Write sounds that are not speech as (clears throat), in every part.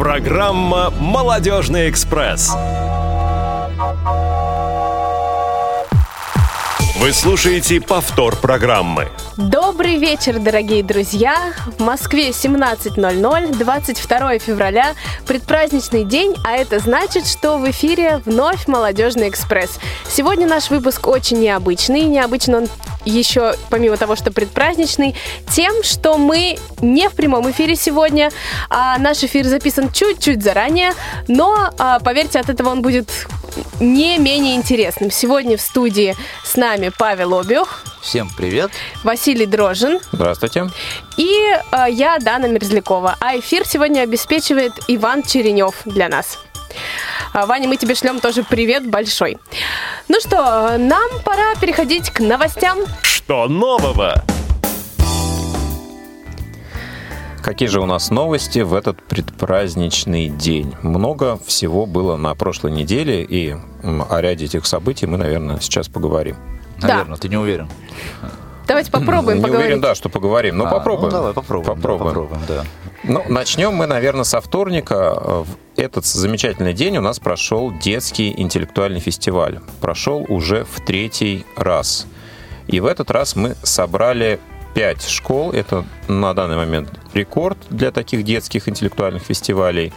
Программа «Молодежный экспресс». Вы слушаете повтор программы. Добрый вечер, дорогие друзья! В Москве 17.00, 22 февраля, предпраздничный день, а это значит, что в эфире вновь «Молодежный экспресс». Сегодня наш выпуск очень необычный. Необычно он еще, помимо того, что предпраздничный, тем, что мы не в прямом эфире сегодня, а наш эфир записан чуть-чуть заранее, но, а, поверьте, от этого он будет не менее интересным. Сегодня в студии с нами Павел Обиух. Всем привет. Василий Дрожин. Здравствуйте. И э, я, Дана Мерзлякова. А эфир сегодня обеспечивает Иван Черенев для нас. А, Ваня, мы тебе шлем тоже привет большой. Ну что, нам пора переходить к новостям. Что нового? Какие же у нас новости в этот предпраздничный день? Много всего было на прошлой неделе, и о ряде этих событий мы, наверное, сейчас поговорим. Да. Наверное, ты не уверен. Давайте попробуем (clears throat) не поговорить. уверен, да, что поговорим. Ну, А, попробуем. Ну, давай попробуем. да, Попробуем. попробуем, да. Ну, начнем мы, наверное, со вторника. Этот замечательный день у нас прошел детский интеллектуальный фестиваль. Прошел уже в третий раз. И в этот раз мы собрали пять школ. Это на данный момент рекорд для таких детских интеллектуальных фестивалей.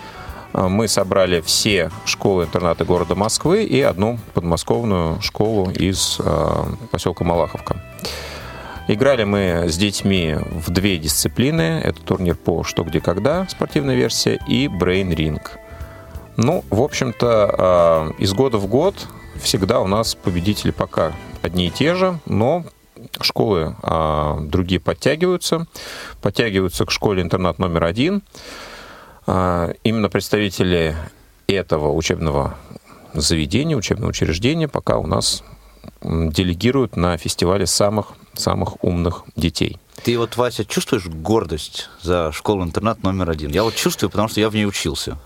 А, Мы собрали все школы-интернаты города Москвы и одну подмосковную школу из э, поселка Малаховка. Играли мы с детьми в две дисциплины. Это турнир по «Что, где, когда» спортивная версия и «Брейн Ринг». Ну, в общем-то, э, из года в год всегда у нас победители пока одни и те же, но школы э, другие подтягиваются. Подтягиваются к школе-интернат номер один. Э, Именно представители этого учебного заведения, учебного учреждения пока у нас делегируют на фестивале самых, самых умных детей. Ты вот, Вася, чувствуешь гордость за школу-интернат номер один? Я вот чувствую, потому что я в ней учился.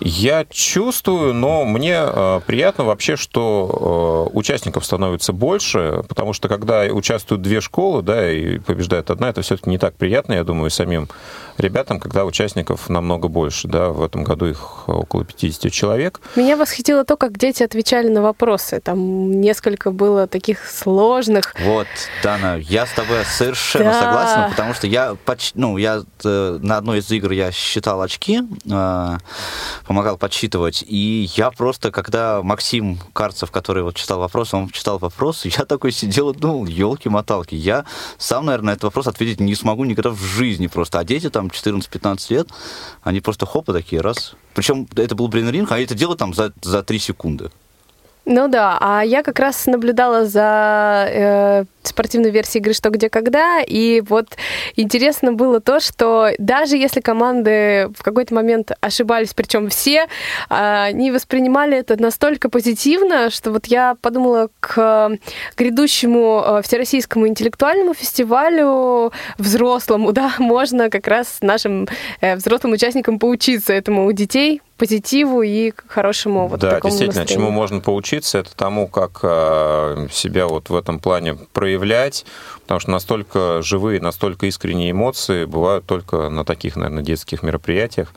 Я чувствую, но мне э, приятно вообще, что э, участников становится больше, потому что когда участвуют две школы, да, и побеждает одна, это все-таки не так приятно, я думаю, самим ребятам, когда участников намного больше, да, в этом году их около 50 человек. Меня восхитило то, как дети отвечали на вопросы. Там несколько было таких сложных. Вот, Дана, я с тобой совершенно Да. согласен, потому что я почти, ну, я э, на одной из игр я считал очки, э, помогал подсчитывать, и я просто, когда Максим Карцев, который вот читал вопрос, он читал вопрос, (laughs) я такой сидел и думал, елки-моталки, я сам, наверное, на этот вопрос ответить не смогу никогда в жизни просто, а дети там 14-15 лет, они просто хопа такие, раз. Причем это был брейн-ринг, а это дело там за, за 3 секунды. Ну да, а я как раз наблюдала за э, спортивной версией игры «Что, где, когда», и вот интересно было то, что даже если команды в какой-то момент ошибались, причем все, а, они воспринимали это настолько позитивно, что вот я подумала к грядущему э, всероссийскому интеллектуальному фестивалю взрослому, да, (laughs) можно как раз нашим э, взрослым участникам поучиться этому у детей, позитиву и к хорошему вот да, такому действительно, настроению. чему можно поучиться, это тому, как э, себя вот в этом плане проявлять, потому что настолько живые, настолько искренние эмоции бывают только на таких, наверное, детских мероприятиях.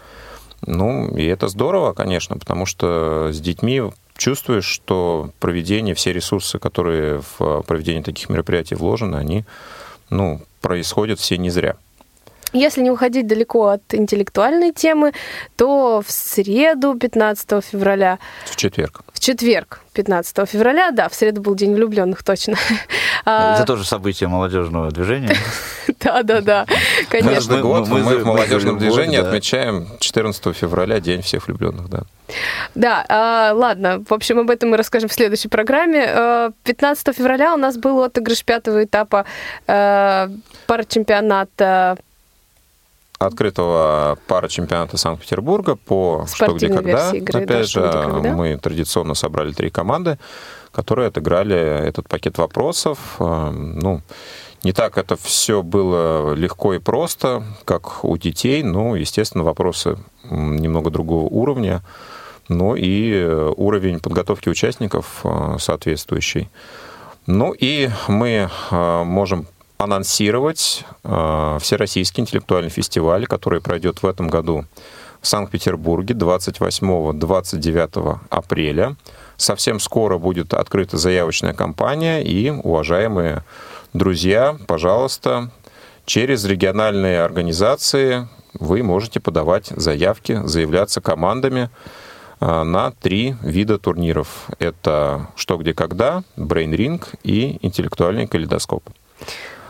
Ну, и это здорово, конечно, потому что с детьми чувствуешь, что проведение, все ресурсы, которые в проведение таких мероприятий вложены, они, ну, происходят все не зря. Если не уходить далеко от интеллектуальной темы, то в среду 15 февраля, В четверг. в четверг 15 февраля, да, в среду был День влюбленных, точно. (laughs) А, Это тоже событие молодежного движения. (laughs) Да, да, да, конечно. Каждый мы- год мы- в молодежном движении отмечаем 14 февраля День всех влюбленных, да. Да, а, ладно, в общем, об этом мы расскажем в следующей программе. А, 15 февраля у нас был отыгрыш пятого этапа а, парачемпионата открытого пара чемпионата Санкт-Петербурга по что где Спортивной когда. игры, Опять «Что, же, когда». мы традиционно собрали три команды, которые отыграли этот пакет вопросов. Э, Ну, не так это все было легко и просто, как у детей. Ну, естественно, вопросы немного другого уровня. Ну и э, уровень подготовки участников э, соответствующий. Ну и мы э, можем анонсировать э, Всероссийский интеллектуальный фестиваль, который пройдет в этом году в Санкт-Петербурге 28-29 апреля. Совсем скоро будет открыта заявочная кампания, и, уважаемые друзья, пожалуйста, через региональные организации вы можете подавать заявки, заявляться командами а, на три вида турниров. Это «Что, где, когда», «Brain Ring» и «Интеллектуальный калейдоскоп».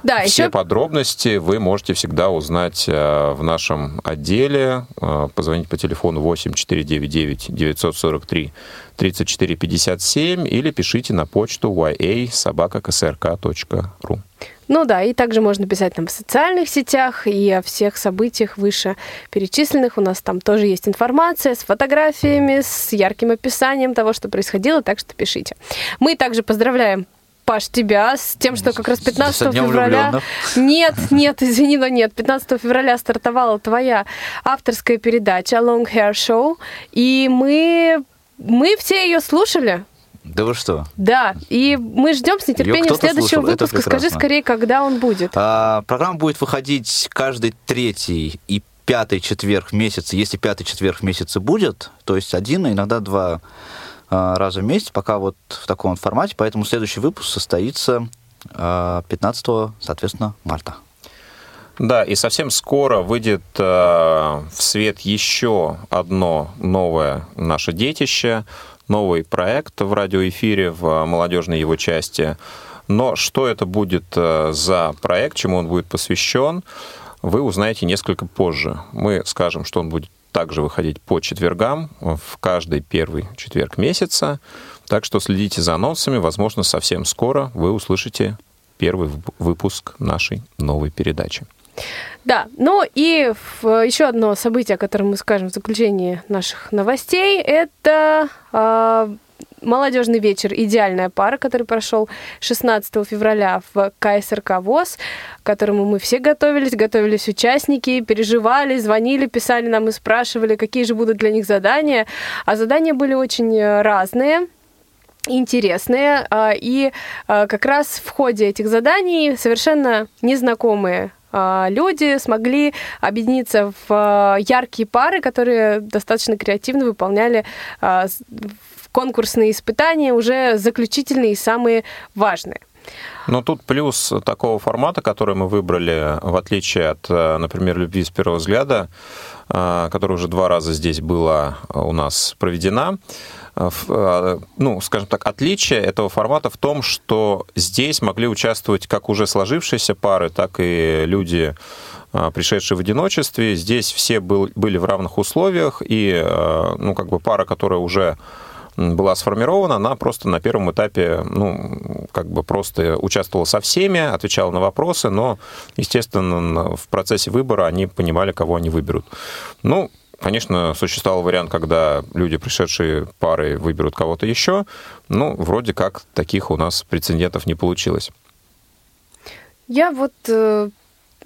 Да, Все еще... подробности вы можете всегда узнать э, в нашем отделе. Э, позвонить по телефону 8 499 943 34 57 или пишите на почту ya.sobaka.ksrk.ru. Ну да, и также можно писать нам в социальных сетях и о всех событиях выше перечисленных. У нас там тоже есть информация с фотографиями, с ярким описанием того, что происходило, так что пишите. Мы также поздравляем Паш, тебя с тем, что как раз 15 февраля... Нет, нет, извини, но нет. 15 февраля стартовала твоя авторская передача Long Hair Show, и мы, мы все ее слушали. Да вы что? Да, и мы ждем с нетерпением следующего слушал. выпуска. Скажи скорее, когда он будет. А, программа будет выходить каждый третий и пятый четверг в месяц. Если пятый четверг в месяце будет, то есть один, а иногда два раза в месяц, пока вот в таком формате. Поэтому следующий выпуск состоится 15, а, соответственно, марта. Да, и совсем скоро выйдет э, в свет еще одно новое наше детище, новый проект в радиоэфире в молодежной его части. Но что это будет э, за проект, чему он будет посвящен, вы узнаете несколько позже. Мы скажем, что он будет также выходить по четвергам в каждый первый четверг месяца. Так что следите за анонсами. Возможно, совсем скоро вы услышите первый выпуск нашей новой передачи. Да, ну и еще одно событие, о котором мы скажем в заключении наших новостей, это э, молодежный вечер «Идеальная пара», который прошел 16 февраля в КСРК ВОЗ, к которому мы все готовились, готовились участники, переживали, звонили, писали нам и спрашивали, какие же будут для них задания. А задания были очень э, разные интересные, а, и а, как раз в ходе этих заданий совершенно незнакомые а, люди смогли объединиться в яркие пары, которые достаточно креативно выполняли конкурсные испытания уже заключительные и самые важные. Но тут плюс такого формата, который мы выбрали, в отличие от, э, например, «Любви с первого взгляда», э, которая уже два раза здесь была у нас проведена, э, ну, скажем так, отличие этого формата в том, что здесь могли участвовать как уже сложившиеся пары, так и люди, пришедшие в одиночестве. Здесь все был, были в равных условиях, и, ну, как бы пара, которая уже была сформирована, она просто на первом этапе, ну, как бы просто участвовала со всеми, отвечала на вопросы, но, естественно, в процессе выбора они понимали, кого они выберут. Ну, Конечно, существовал вариант, когда люди, пришедшие парой, выберут кого-то еще. Ну, вроде как таких у нас прецедентов не получилось. Я вот э,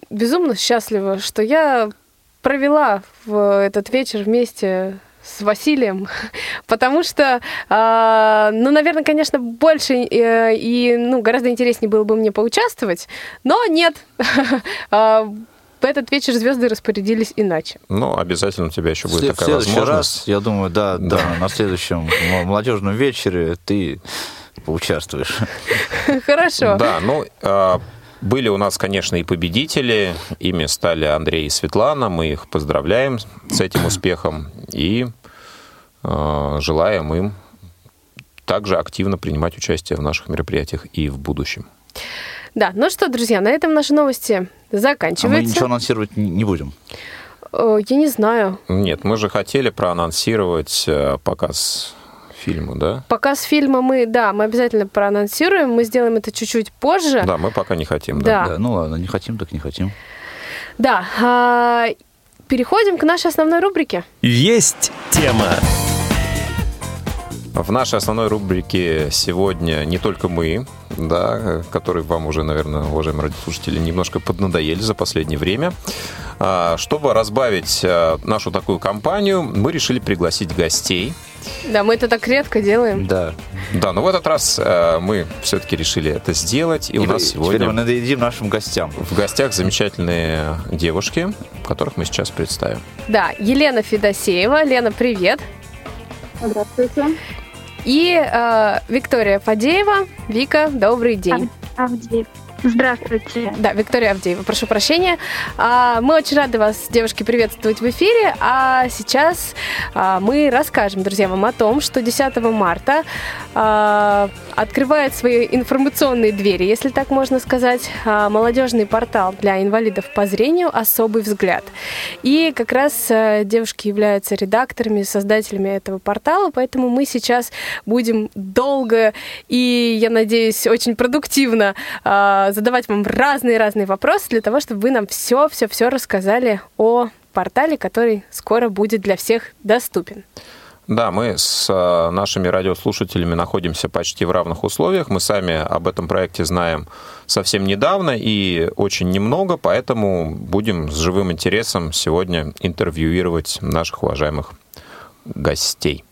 безумно счастлива, что я провела в этот вечер вместе с Василием, (laughs) потому что, э, ну, наверное, конечно, больше э, и, ну, гораздо интереснее было бы мне поучаствовать, но нет. (laughs) А, в этот вечер звезды распорядились иначе. Ну, обязательно у тебя еще будет в такая возможность. раз, я думаю, да, (laughs) да, да, на следующем молодежном вечере ты поучаствуешь. Хорошо. Да, ну, а, были у нас, конечно, и победители. Ими стали Андрей и Светлана. Мы их поздравляем с этим успехом и э, желаем им также активно принимать участие в наших мероприятиях и в будущем. Да, ну что, друзья, на этом наши новости заканчиваются. А мы ничего анонсировать не будем. Я не знаю. Нет, мы же хотели проанонсировать э, показ фильму, да? Показ фильма мы, да, мы обязательно проанонсируем, мы сделаем это чуть-чуть позже. Да, мы пока не хотим. Да. да. Ну ладно, не хотим, так не хотим. Да. А, переходим к нашей основной рубрике. Есть тема. В нашей основной рубрике сегодня не только мы, да, которые вам уже, наверное, уважаемые радиослушатели, немножко поднадоели за последнее время. А, чтобы разбавить а, нашу такую компанию, мы решили пригласить гостей. Да, мы это так редко делаем. Да. Да, но в этот раз а, мы все-таки решили это сделать. И, у нас сегодня... Теперь мы надоедим нашим гостям. В гостях замечательные девушки, которых мы сейчас представим. Да, Елена Федосеева. Лена, привет. Здравствуйте. И э, Виктория Фадеева. Вика, добрый день. Авдеев. Здравствуйте. Да, Виктория Авдеева, прошу прощения. А, мы очень рады вас, девушки, приветствовать в эфире. А сейчас а, мы расскажем, друзья, вам о том, что 10 марта а, открывает свои информационные двери, если так можно сказать, молодежный портал для инвалидов по зрению «Особый взгляд». И как раз девушки являются редакторами, создателями этого портала, поэтому мы сейчас будем долго и, я надеюсь, очень продуктивно задавать вам разные-разные вопросы для того, чтобы вы нам все-все-все рассказали о портале, который скоро будет для всех доступен. Да, мы с э, нашими радиослушателями находимся почти в равных условиях. Мы сами об этом проекте знаем совсем недавно и очень немного, поэтому будем с живым интересом сегодня интервьюировать наших уважаемых гостей.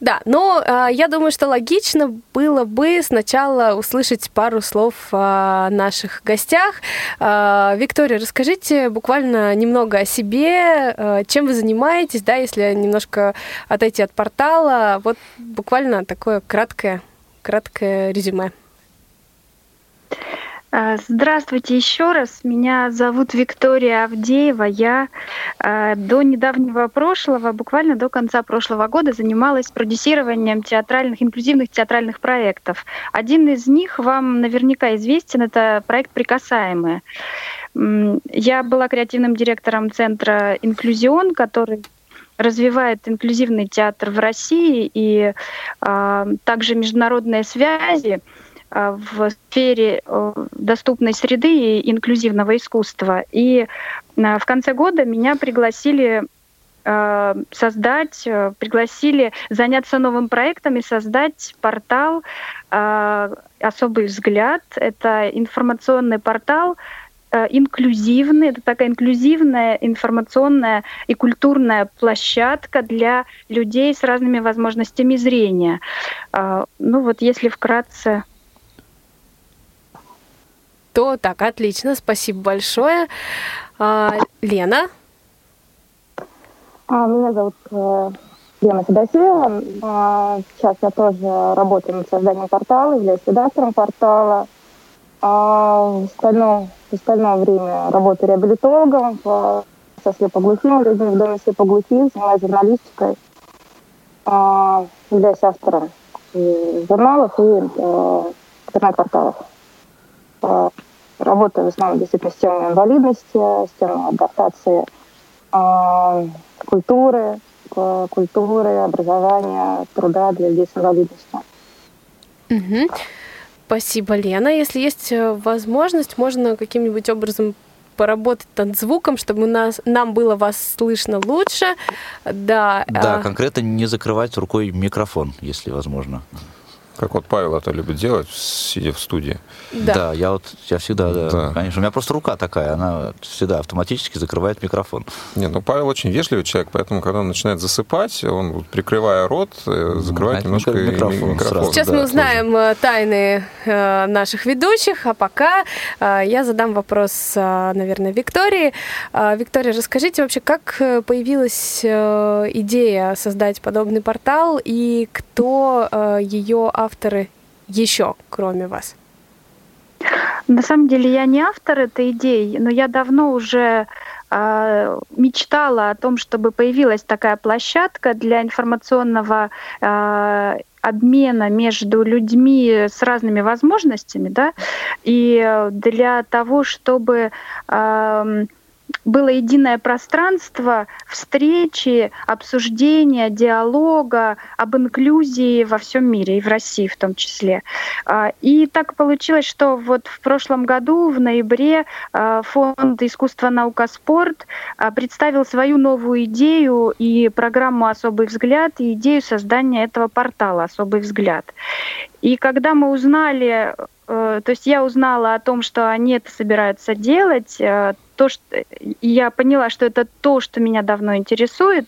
Да, но э, я думаю, что логично было бы сначала услышать пару слов о наших гостях. Э, Виктория, расскажите буквально немного о себе, э, чем вы занимаетесь, да, если немножко отойти от портала. Вот буквально такое краткое, краткое резюме. А, здравствуйте еще раз. Меня зовут Виктория Авдеева. Я а, до недавнего прошлого, буквально до конца прошлого года, занималась продюсированием театральных, инклюзивных театральных проектов. Один из них вам наверняка известен. Это проект «Прикасаемые». Я была креативным директором центра «Инклюзион», который развивает инклюзивный театр в России и э, также международные связи. В сфере э, доступной среды и инклюзивного искусства. И а, в конце года меня пригласили а, создать, э, пригласили заняться новым проектом и создать портал «Особый взгляд». Это информационный портал, э, инклюзивный, это такая инклюзивная информационная и культурная площадка для людей с разными возможностями зрения. Ну вот если вкратце то так, отлично, спасибо большое. А, Лена? А, меня зовут э, Лена Федосеева. А, сейчас я тоже работаю над созданием портала, являюсь редактором портала. А, в, остальном, в остальное время работаю реабилитологом в, со слепоглухими людьми в доме слепоглухих, занимаюсь журналистикой. А, являюсь автором журналов и э, интернет-порталов. А, Работаю в основном действительно с темой инвалидности, с темой адаптации э, культуры, культуры, образования, труда для людей с инвалидностью. Угу. Спасибо, Лена. Если есть э, возможность, можно каким-нибудь образом поработать над звуком, чтобы у нас, нам было вас слышно лучше. Да, да а... конкретно не закрывать рукой микрофон, если возможно. Как вот Павел это любит делать, сидя в студии. Да, да я вот я всегда, да, да, конечно. У меня просто рука такая, она всегда автоматически закрывает микрофон. Не, ну Павел очень вежливый человек, поэтому когда он начинает засыпать, он, прикрывая рот, э, закрывает ну, немножко микрофон. микрофон. Сейчас да, мы узнаем тоже. Э, тайны э, наших ведущих, а пока я задам вопрос, наверное, Виктории. Виктория, расскажите вообще, как появилась идея создать подобный портал и кто ее авторы еще, кроме вас? На самом деле я не автор этой идеи, но я давно уже э, мечтала о том, чтобы появилась такая площадка для информационного э, обмена между людьми с разными возможностями, да, и для того, чтобы э, было единое пространство встречи, обсуждения, диалога об инклюзии во всем мире и в России в том числе. А, и так получилось, что вот в прошлом году, в ноябре, а, Фонд искусства, наука, спорт а, представил свою новую идею и программу «Особый взгляд» и идею создания этого портала «Особый взгляд». И когда мы узнали, э, то есть я узнала о том, что они это собираются делать, э, то, что я поняла, что это то, что меня давно интересует,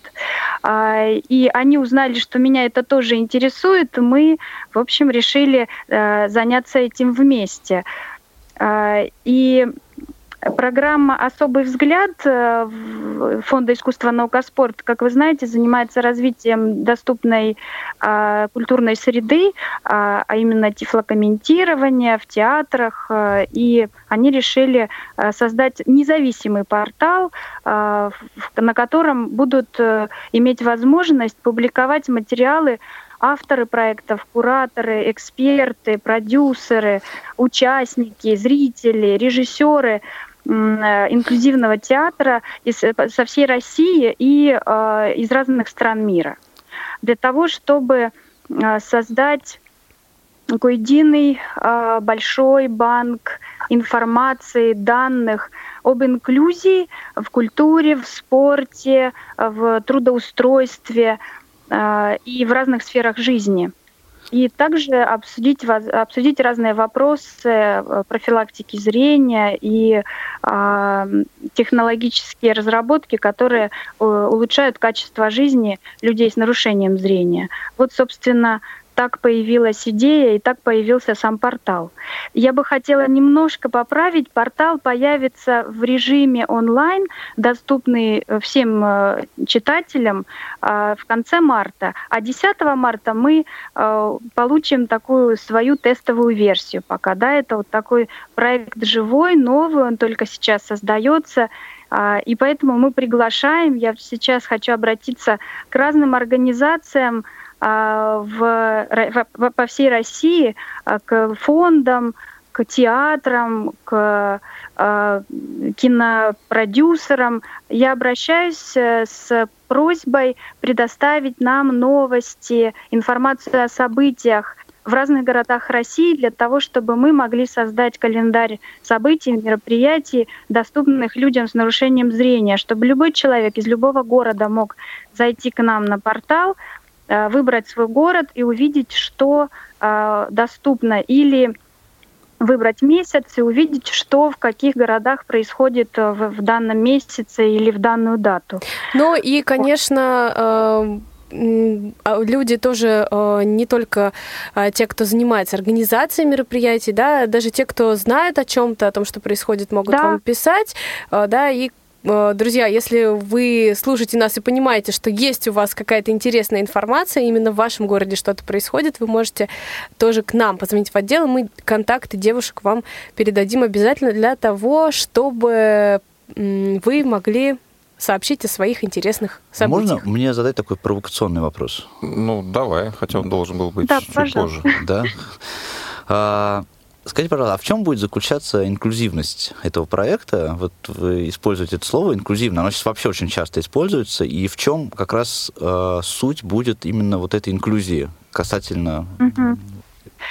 а, и они узнали, что меня это тоже интересует, мы, в общем, решили э, заняться этим вместе. А, и Программа «Особый взгляд» э, Фонда искусства, наука, спорт, как вы знаете, занимается развитием доступной э, культурной среды, э, а именно тифлокомментирования в театрах. Э, и они решили э, создать независимый портал, э, на котором будут э, иметь возможность публиковать материалы авторы проектов, кураторы, эксперты, продюсеры, участники, зрители, режиссеры инклюзивного театра из, э, со всей России и э, из разных стран мира. Для того, чтобы э, создать такой единый э, большой банк информации, данных об инклюзии в культуре, в спорте, в трудоустройстве э, и в разных сферах жизни и также обсудить, обсудить разные вопросы э, профилактики зрения и э, технологические разработки, которые э, улучшают качество жизни людей с нарушением зрения. Вот, собственно, так появилась идея и так появился сам портал. Я бы хотела немножко поправить. Портал появится в режиме онлайн, доступный э, всем э, читателям э, в конце марта. А 10 марта мы получим такую свою тестовую версию пока. Да, это вот такой проект живой, новый, он только сейчас создается. И поэтому мы приглашаем, я сейчас хочу обратиться к разным организациям, а, в, в, по всей России а, к фондам, к театрам, к э, кинопродюсерам. Я обращаюсь э, с просьбой предоставить нам новости, информацию о событиях в разных городах России для того, чтобы мы могли создать календарь событий, мероприятий, доступных людям с нарушением зрения, чтобы любой человек из любого города мог зайти к нам на портал, выбрать свой город и увидеть, что э, доступно, или выбрать месяц и увидеть, что в каких городах происходит э, в, в данном месяце или в данную дату. Ну и, конечно, а люди тоже не только те, кто занимается организацией мероприятий, да, даже те, кто знает о чем-то, о том, что происходит, могут да. вам писать, да, и Э, друзья, если вы слушаете нас и понимаете, что есть у вас какая-то интересная информация, именно в вашем городе что-то происходит, вы можете тоже к нам позвонить в отдел, и мы контакты девушек вам передадим обязательно для того, чтобы вы могли сообщить о своих интересных событиях. Можно мне задать такой провокационный вопрос? Ну, давай, хотя он должен был быть да, чуть пожалуйста. позже. Да. (laughs) Скажите, пожалуйста, а в чем будет заключаться инклюзивность этого проекта? Вот вы используете это слово инклюзивно, оно сейчас вообще очень часто используется, и в чем как раз э, суть будет именно вот этой инклюзии касательно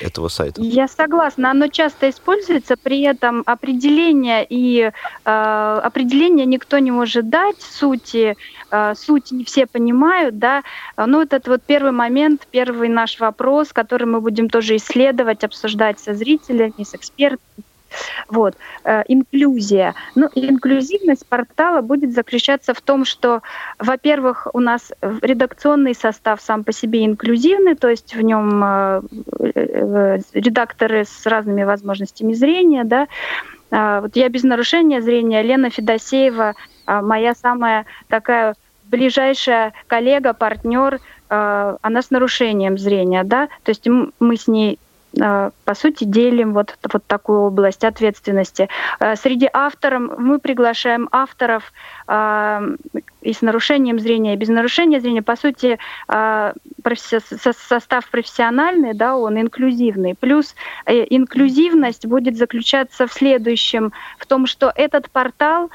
этого сайта. Я согласна, оно часто используется, при этом определение и э, определение никто не может дать сути, э, суть не все понимают, да. Ну этот вот первый момент, первый наш вопрос, который мы будем тоже исследовать, обсуждать со зрителями, с экспертами, вот. Э, инклюзия. Ну, инклюзивность портала будет заключаться в том, что, во-первых, у нас редакционный состав сам по себе инклюзивный, то есть в нем э, э, редакторы с разными возможностями зрения, да. А, вот я без нарушения зрения, Лена Федосеева, а, моя самая такая ближайшая коллега, партнер, она с нарушением зрения, да, то есть мы с ней по сути, делим вот, вот такую область ответственности. А, среди авторов мы приглашаем авторов а, и с нарушением зрения, и без нарушения зрения. По сути, состав профессиональный, да, он инклюзивный. Плюс э, инклюзивность будет заключаться в следующем, в том, что этот портал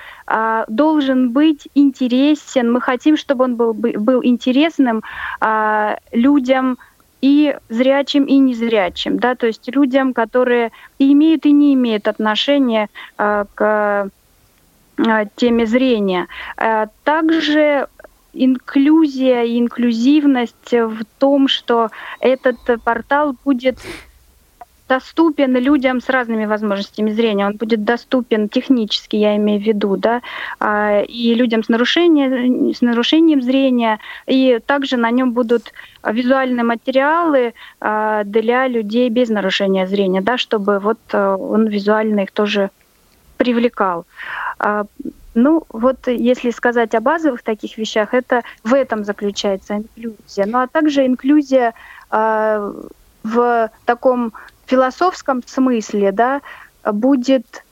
должен быть интересен. Мы хотим, чтобы он был, был интересным людям, и зрячим, и незрячим, да, то есть людям, которые и имеют, и не имеют отношения э, к э, теме зрения. Э, также инклюзия и инклюзивность в том, что этот портал будет доступен людям с разными возможностями зрения. Он будет доступен технически, я имею в виду, да, а, и людям с, нарушением, с нарушением зрения. И также на нем будут визуальные материалы а, для людей без нарушения зрения, да, чтобы вот э, он визуально их тоже привлекал. А, ну, вот если сказать о базовых таких вещах, это в этом заключается инклюзия. Ну, а также инклюзия в таком философском смысле, да, будет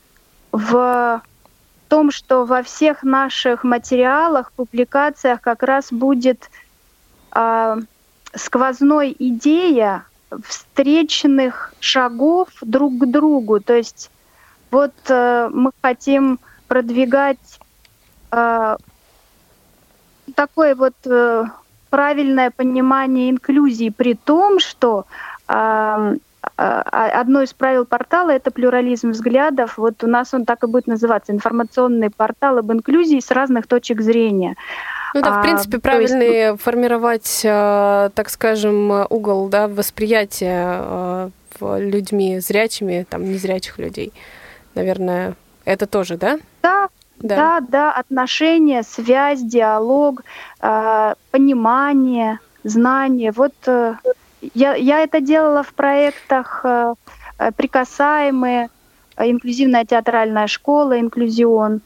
в том, что во всех наших материалах, публикациях как раз будет э, сквозной идея встречных шагов друг к другу. То есть вот э, мы хотим продвигать э, такое вот э, правильное понимание инклюзии, при том, что э, одно из правил портала это плюрализм взглядов. Вот у нас он так и будет называться информационный портал об инклюзии с разных точек зрения. Ну да, в принципе, а, правильно есть... формировать, так скажем, угол да, восприятия людьми зрячими, там, незрячих людей. Наверное, это тоже, да? Да, да, да, да отношения, связь, диалог, э, понимание, знание. Вот э, я, я это делала в проектах э, «Прикасаемые», инклюзивная театральная школа, инклюзион,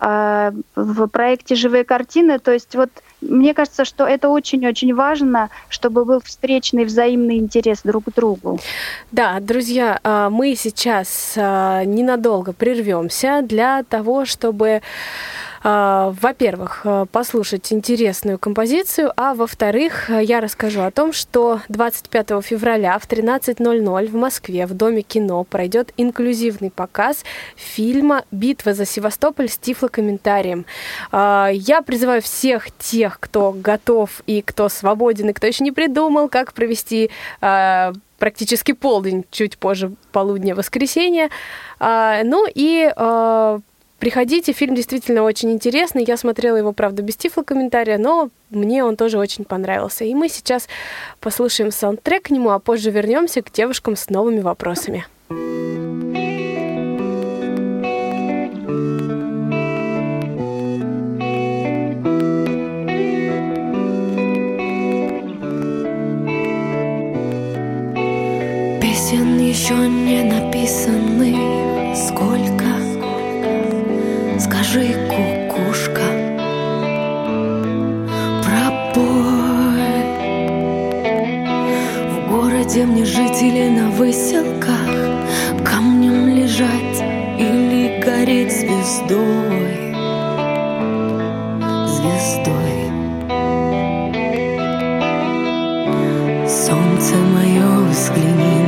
э, в проекте «Живые картины». То есть вот мне кажется, что это очень-очень важно, чтобы был встречный взаимный интерес друг к другу. Да, друзья, мы сейчас ненадолго прервемся для того, чтобы во-первых, а, послушать интересную композицию, а во-вторых, я расскажу о том, что 25 февраля в 13.00 в Москве в Доме кино пройдет инклюзивный показ фильма «Битва за Севастополь» с тифлокомментарием. А, я призываю всех тех, кто готов и кто свободен, и кто еще не придумал, как провести практически полдень, чуть позже полудня воскресенья. Ну и Приходите, фильм действительно очень интересный. Я смотрела его, правда, без тифлокомментария, но мне он тоже очень понравился. И мы сейчас послушаем саундтрек к нему, а позже вернемся к девушкам с новыми вопросами. Песен еще не написанных сколько Скажи, кукушка, пробой В городе мне жить или на выселках Камнем лежать или гореть звездой? Звездой. Солнце мое, взгляни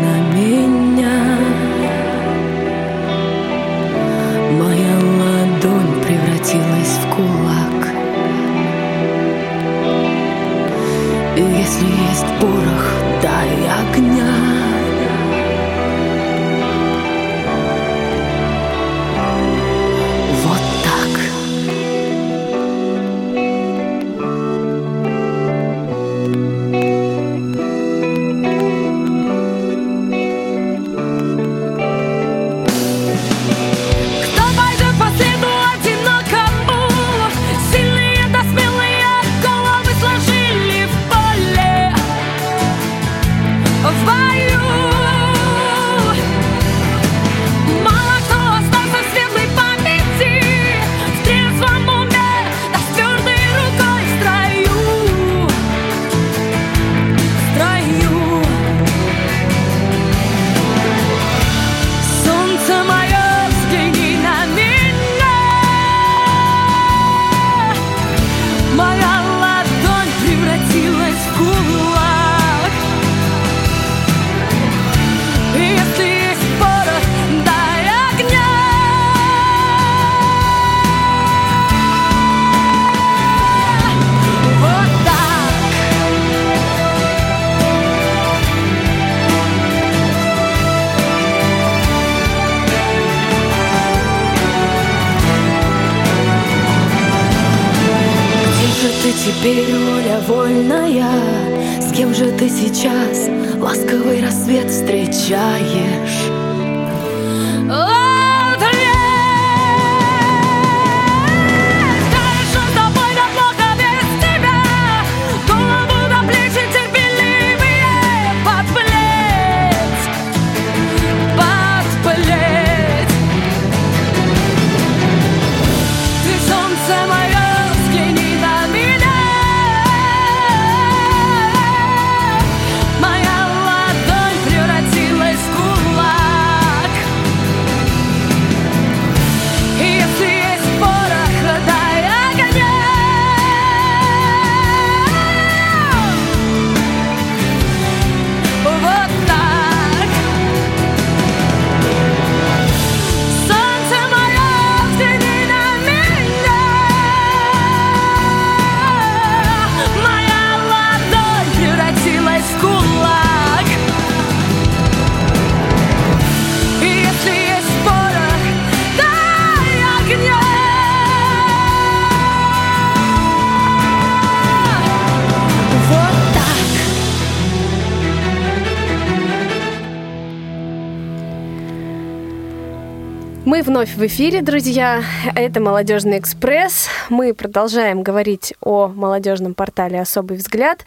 вновь в эфире, друзья. Это «Молодежный экспресс». Мы продолжаем говорить о молодежном портале «Особый взгляд».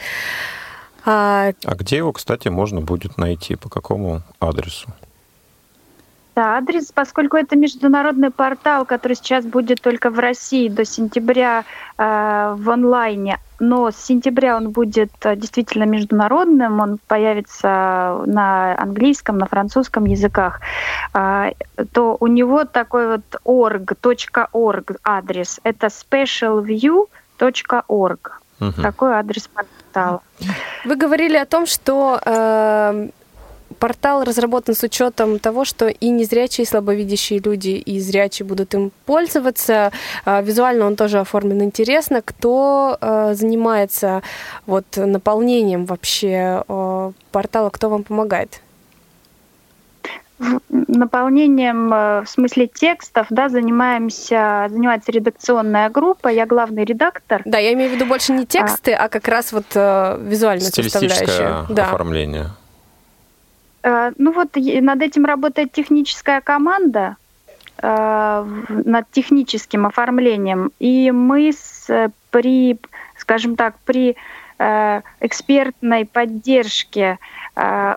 А, а где его, кстати, можно будет найти? По какому адресу? Да, адрес, поскольку это международный портал, который сейчас будет только в России до сентября э, в онлайне, но с сентября он будет э, действительно международным, он появится на английском, на французском языках, э, то у него такой вот org, .org адрес, это specialview.org. Угу. Такой адрес портала. Вы говорили о том, что э, Портал разработан с учетом того, что и незрячие, и слабовидящие люди, и зрячие будут им пользоваться. А, визуально он тоже оформлен интересно. Кто а, занимается вот наполнением вообще а, портала, кто вам помогает? наполнением в смысле текстов, да, занимаемся, занимается редакционная группа, я главный редактор. Да, я имею в виду больше не тексты, а, а как раз вот визуальная составляющая. Да. оформление. Э, ну вот над этим работает техническая команда, э, над техническим оформлением. И мы с, при, скажем так, при э, экспертной поддержке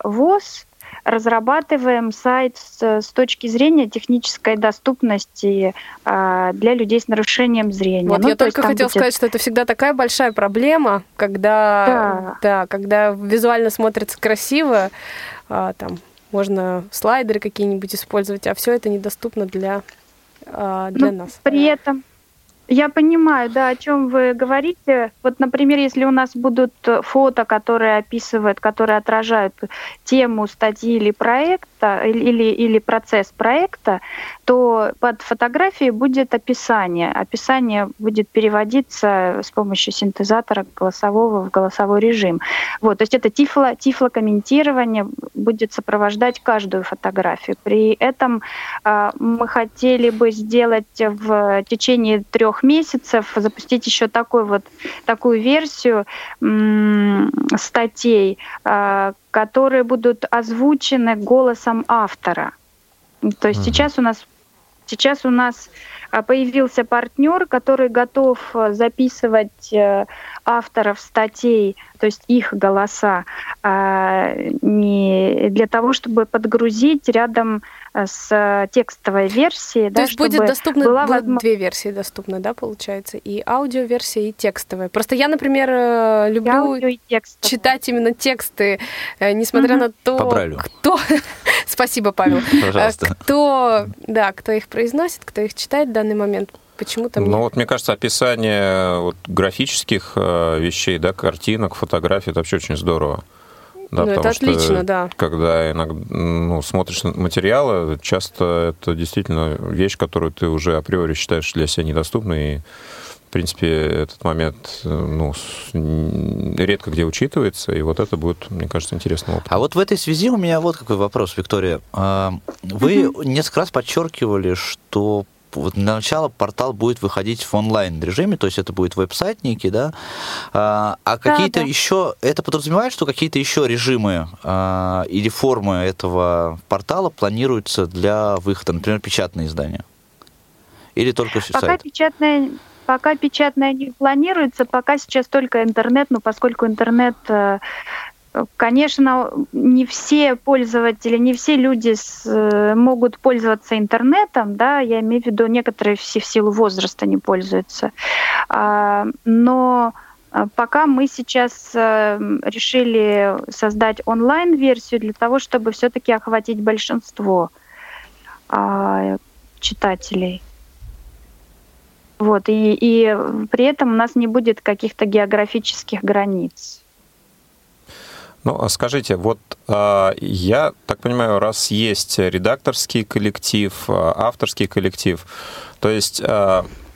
ВОЗ разрабатываем сайт с, с точки зрения технической доступности э, для людей с нарушением зрения. Вот ну, я только хотела будет... сказать, что это всегда такая большая проблема, когда, да. Да, когда визуально смотрится красиво, а, там можно слайдеры какие-нибудь использовать, а все это недоступно для, а, для ну, нас. При этом я понимаю, да, о чем вы говорите. Вот, например, если у нас будут фото, которые описывают, которые отражают тему статьи или проекта, или, или процесс проекта, то под фотографией будет описание. Описание будет переводиться с помощью синтезатора голосового в голосовой режим. Вот, то есть это тифло, тифлокомментирование будет сопровождать каждую фотографию. При этом э, мы хотели бы сделать в течение трех трех месяцев запустить еще такой вот, такую версию статей, а, которые будут озвучены голосом автора. То есть mm-hmm. сейчас у нас сейчас у нас а, появился партнер, который готов а, записывать э, авторов статей, то есть их голоса, не для того, чтобы подгрузить рядом с текстовой версией. То да, есть будет доступно, была будут возможно... две версии доступны, да, получается, и аудиоверсия, и текстовая. Просто я, например, э, люблю и читать именно тексты, э, несмотря угу. на то, кто... (laughs) Спасибо, Павел. Пожалуйста. Кто, да, кто их произносит, кто их читает в данный момент почему-то... Ну вот, мне кажется, описание вот, графических э, вещей, да, картинок, фотографий, это вообще очень здорово. Да, ну, это отлично, что, да. Когда иногда ну, смотришь материалы, часто это действительно вещь, которую ты уже априори считаешь для себя недоступной. И, в принципе, этот момент ну, редко где учитывается, и вот это будет, мне кажется, интересным опытом. А вот в этой связи у меня вот какой вопрос, Виктория. А, вы несколько раз подчеркивали, что вот для начала портал будет выходить в онлайн режиме, то есть это будет веб-сайт некий, да, а, а какие-то да. еще, это подразумевает, что какие-то еще режимы а, или формы этого портала планируются для выхода, например, печатные издания? Или только Пока сайт? печатная, пока печатная не планируется, пока сейчас только интернет, но поскольку интернет, э, конечно, не все пользователи, не все люди с, э, могут пользоваться интернетом, да, я имею в виду, некоторые все в силу возраста не пользуются, А, но а, Пока мы сейчас э, решили создать онлайн-версию для того, чтобы все-таки охватить большинство а, читателей. Вот, и, и при этом у нас не будет каких-то географических границ. Ну, а скажите, вот а, я так понимаю, раз есть редакторский коллектив, а, авторский коллектив, то есть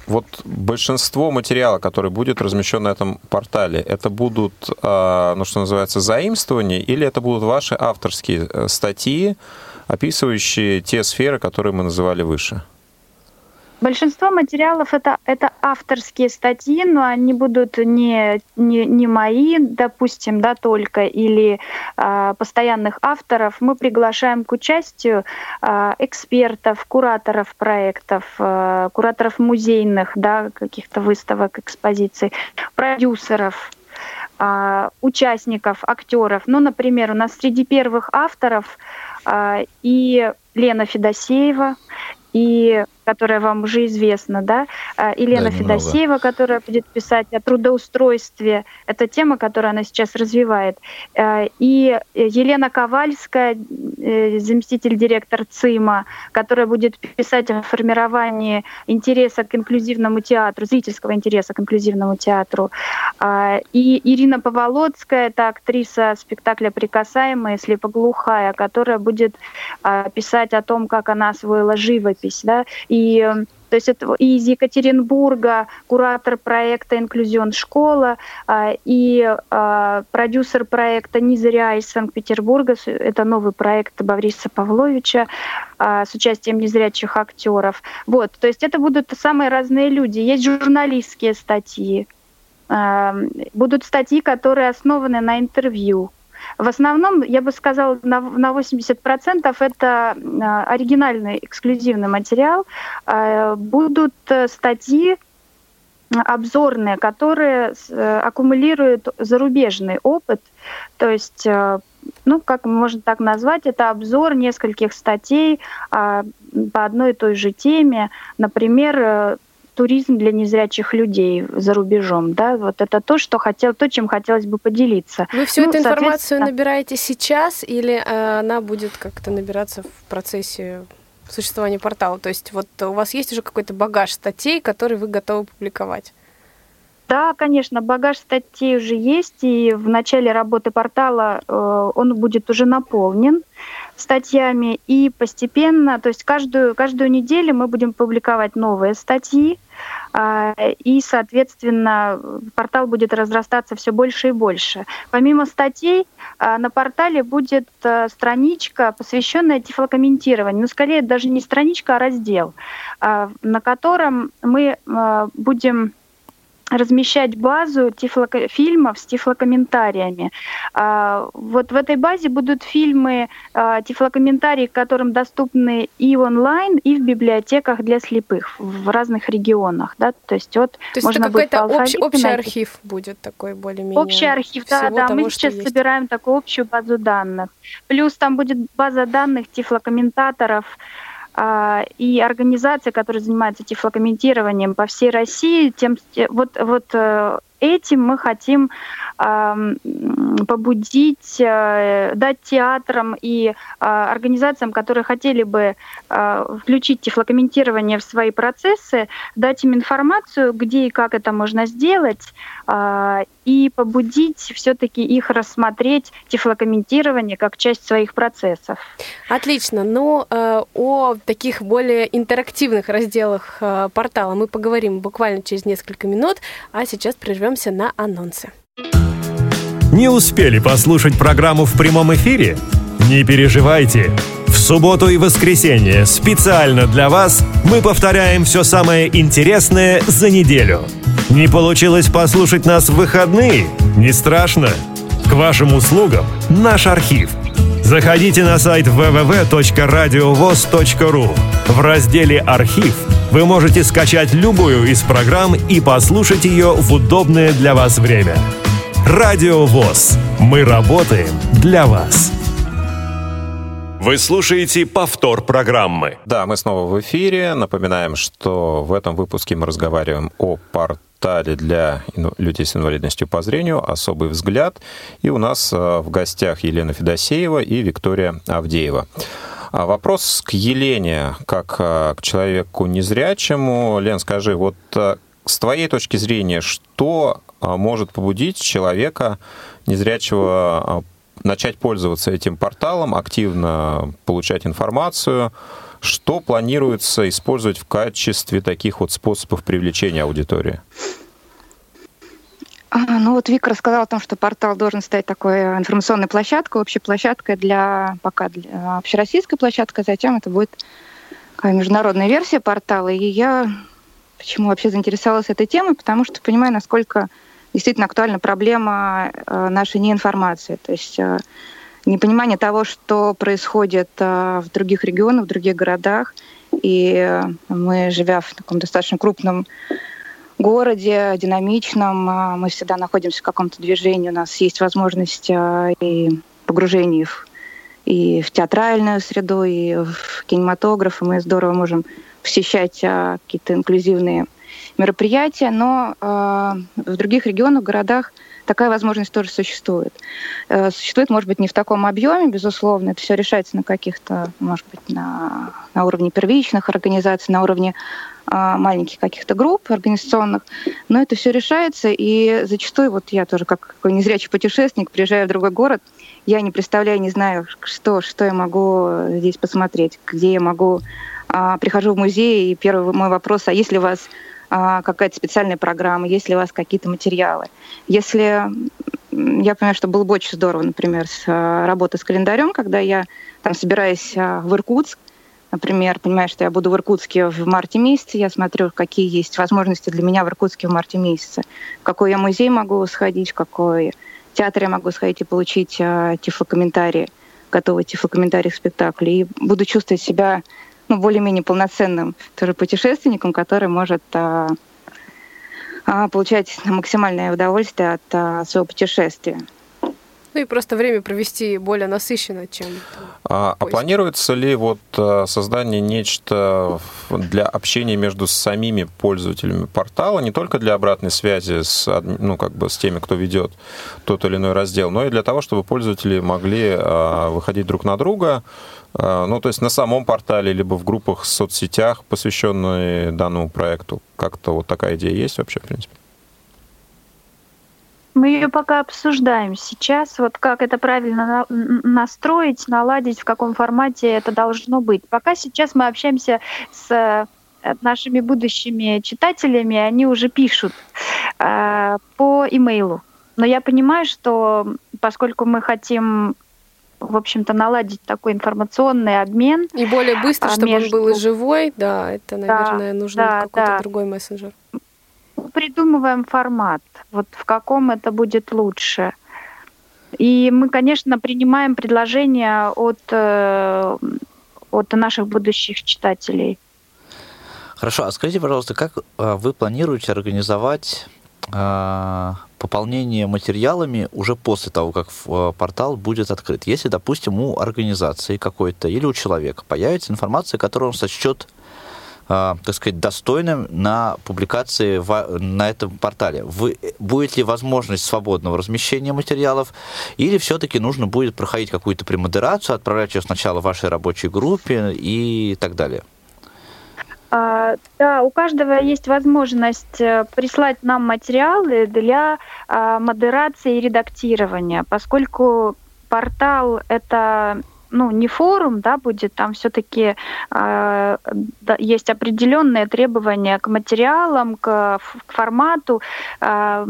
вот большинство материала, который будет размещен на этом портале, это будут, ну, что называется, заимствования, или это будут ваши авторские э, статьи, описывающие те сферы, которые мы называли выше? Большинство материалов это, это авторские статьи, но они будут не, не, не мои, допустим, да, только, или э, постоянных авторов. Мы приглашаем к участию э, экспертов, кураторов проектов, э, кураторов музейных, да, каких-то выставок, экспозиций, продюсеров э, участников, актеров. Ну, например, у нас среди первых авторов э, и Лена Федосеева, и которая вам уже известна, да, а, Елена Да, немного. Федосеева, которая будет писать о трудоустройстве. Это тема, которую она сейчас развивает. А, И Елена Ковальская, э, заместитель директор ЦИМа, которая будет писать о формировании интереса к инклюзивному театру, зрительского интереса к инклюзивному театру. А, И Ирина Поволоцкая, это актриса спектакля «Прикасаемые», слепоглухая, которая будет писать о том, как она освоила живопись, да, и э, то есть это и из Екатеринбурга куратор проекта «Инклюзион школа», а, и а, продюсер проекта Низыря из Санкт-Петербурга. Это новый проект Бавриса Павловича а, с участием незрячих актеров. Вот, то есть это будут самые разные люди. Есть журналистские статьи, будут статьи, которые основаны на интервью. В основном, я бы сказала, на, на 80% это а, оригинальный эксклюзивный материал. А, Будут э, статьи э, обзорные, которые э, аккумулируют зарубежный опыт. То есть, э, ну, как можно так назвать, это обзор нескольких статей а, по одной и той же теме. Например, э, туризм для незрячих людей за рубежом, да, вот это то, что хотел, то, чем хотелось бы поделиться. Вы всю Ну, эту информацию набираете сейчас или э, она будет как-то набираться в процессе существования портала? То есть вот у вас есть уже какой-то багаж статей, который вы готовы публиковать? Да, конечно, багаж статей уже есть, и в начале работы портала э, он будет уже наполнен статьями, и постепенно, то есть каждую, каждую неделю мы будем публиковать новые статьи, а, и, соответственно, портал будет разрастаться все больше и больше. Помимо статей, а, на портале будет а, страничка, посвященная тифлокомментированию. Ну, скорее, даже не страничка, а раздел, а, на котором мы а, будем размещать базу тифлоко- фильмов с тифлокомментариями. А, Вот в этой базе будут фильмы, а, тифлокомментарии, которым доступны и онлайн, и в библиотеках для слепых в разных регионах. Да? То есть, вот То есть можно это какой-то общ- общий найти. архив будет такой более-менее. Общий архив, да, да. того, Мы сейчас есть. собираем такую общую базу данных. Плюс там будет база данных тифлокомментаторов и организации, которые занимаются тифлокомментированием по всей России. Тем, вот, вот э, этим мы хотим м, побудить, э, дать театрам и а, организациям, которые хотели бы а, включить тифлокомментирование в свои процессы, дать им информацию, где и как это можно сделать, а, и побудить все-таки их рассмотреть тифлокомментирование как часть своих процессов. Отлично. Но э, о таких более интерактивных разделах э, портала мы поговорим буквально через несколько минут, а сейчас прервемся на анонсы. Не успели послушать программу в прямом эфире? Не переживайте. В субботу и воскресенье специально для вас мы повторяем все самое интересное за неделю. Не получилось послушать нас в выходные? Не страшно. К вашим услугам наш архив. Заходите на сайт www.radiovoz.ru. В разделе «Архив» вы можете скачать любую из программ и послушать ее в удобное для вас время. Радио ВОЗ. Мы работаем для вас. Вы слушаете повтор программы. Да, мы снова в эфире. Напоминаем, что в этом выпуске мы разговариваем о портале для людей с инвалидностью по зрению «Особый взгляд». И у нас э, в гостях Елена Федосеева и Виктория Авдеева. А вопрос к Елене, как э, к человеку незрячему. Лен, скажи, вот э, с твоей точки зрения, что а, может побудить человека незрячего начать пользоваться этим порталом, активно получать информацию, что планируется использовать в качестве таких вот способов привлечения аудитории? Ну вот Вика рассказала о том, что портал должен стать такой информационной площадкой, общей площадкой для пока для общероссийской площадкой, затем это будет международная версия портала. И я почему вообще заинтересовалась этой темой, потому что понимаю, насколько действительно актуальна проблема э, нашей неинформации. То есть э, непонимание того, что происходит э, в других регионах, в других городах. И мы, живя в таком достаточно крупном городе, динамичном, мы всегда находимся в каком-то движении, у нас есть возможность и погружения в, и в театральную среду, и в кинематограф, и мы здорово можем посещать какие-то инклюзивные мероприятия, но в других регионах, городах такая возможность тоже существует. Э, существует, может быть, не в таком объеме, безусловно, это все решается на каких-то, может быть, на, на уровне первичных организаций, на уровне маленьких каких-то групп организационных, но это все решается, и зачастую, вот я тоже как какой незрячий путешественник, приезжая в другой город, я не представляю, не знаю, что, что я могу здесь посмотреть, где я могу... А, прихожу в музей, и первый мой вопрос, а есть ли у вас а, какая-то специальная программа, есть ли у вас какие-то материалы. Если я понимаю, что было бы очень здорово, например, с, а, с календарем, когда я там собираюсь а, в Иркутск, например, понимаю, что я буду в Иркутске в марте месяце, я смотрю, какие есть возможности для меня в Иркутске в марте месяце, какой я музей могу сходить, в какой театр я могу сходить и получить тифлокомментарии, готовый тифлокомментарий к спектаклю, и буду чувствовать себя ну, более-менее полноценным тоже путешественником, который может а, а, получать максимальное удовольствие от а, своего путешествия. Ну и просто время провести более насыщенно, чем... А, а планируется ли вот э, создание нечто для общения между самими пользователями портала, не только для обратной связи с, ну, как бы с теми, кто ведет тот или иной раздел, но и для того, чтобы пользователи могли а, выходить друг на друга, а, ну, то есть на самом портале, либо в группах, в соцсетях, посвященные данному проекту. Как-то вот такая идея есть вообще, в принципе? Мы ее пока обсуждаем сейчас, вот как это правильно настроить, наладить, в каком формате это должно быть. Пока сейчас мы общаемся с э, нашими будущими читателями, они уже пишут э, по имейлу. Но я понимаю, что поскольку мы хотим в общем-то, наладить такой информационный обмен. И более быстро, а, чтобы между... он был живой, да, это, наверное, да, нужно да, какой-то да. другой мессенджер придумываем формат, вот в каком это будет лучше. И мы, конечно, принимаем предложения от, э, от наших будущих читателей. Хорошо, а скажите, пожалуйста, как э, вы планируете организовать э, пополнение материалами уже после того, как портал будет открыт? Если, допустим, у организации какой-то или у человека появится информация, которую он сочтет а, так сказать, достойным на публикации на этом портале. Вы, будет ли возможность свободного размещения материалов, или все-таки нужно будет проходить какую-то премодерацию, отправлять ее сначала в вашей рабочей группе и так далее? А, да, у каждого есть возможность э, прислать нам материалы для а, модерации и редактирования, поскольку портал это ну, не форум, да, будет, там все-таки э, да, есть определенные требования к материалам, к, к формату, э,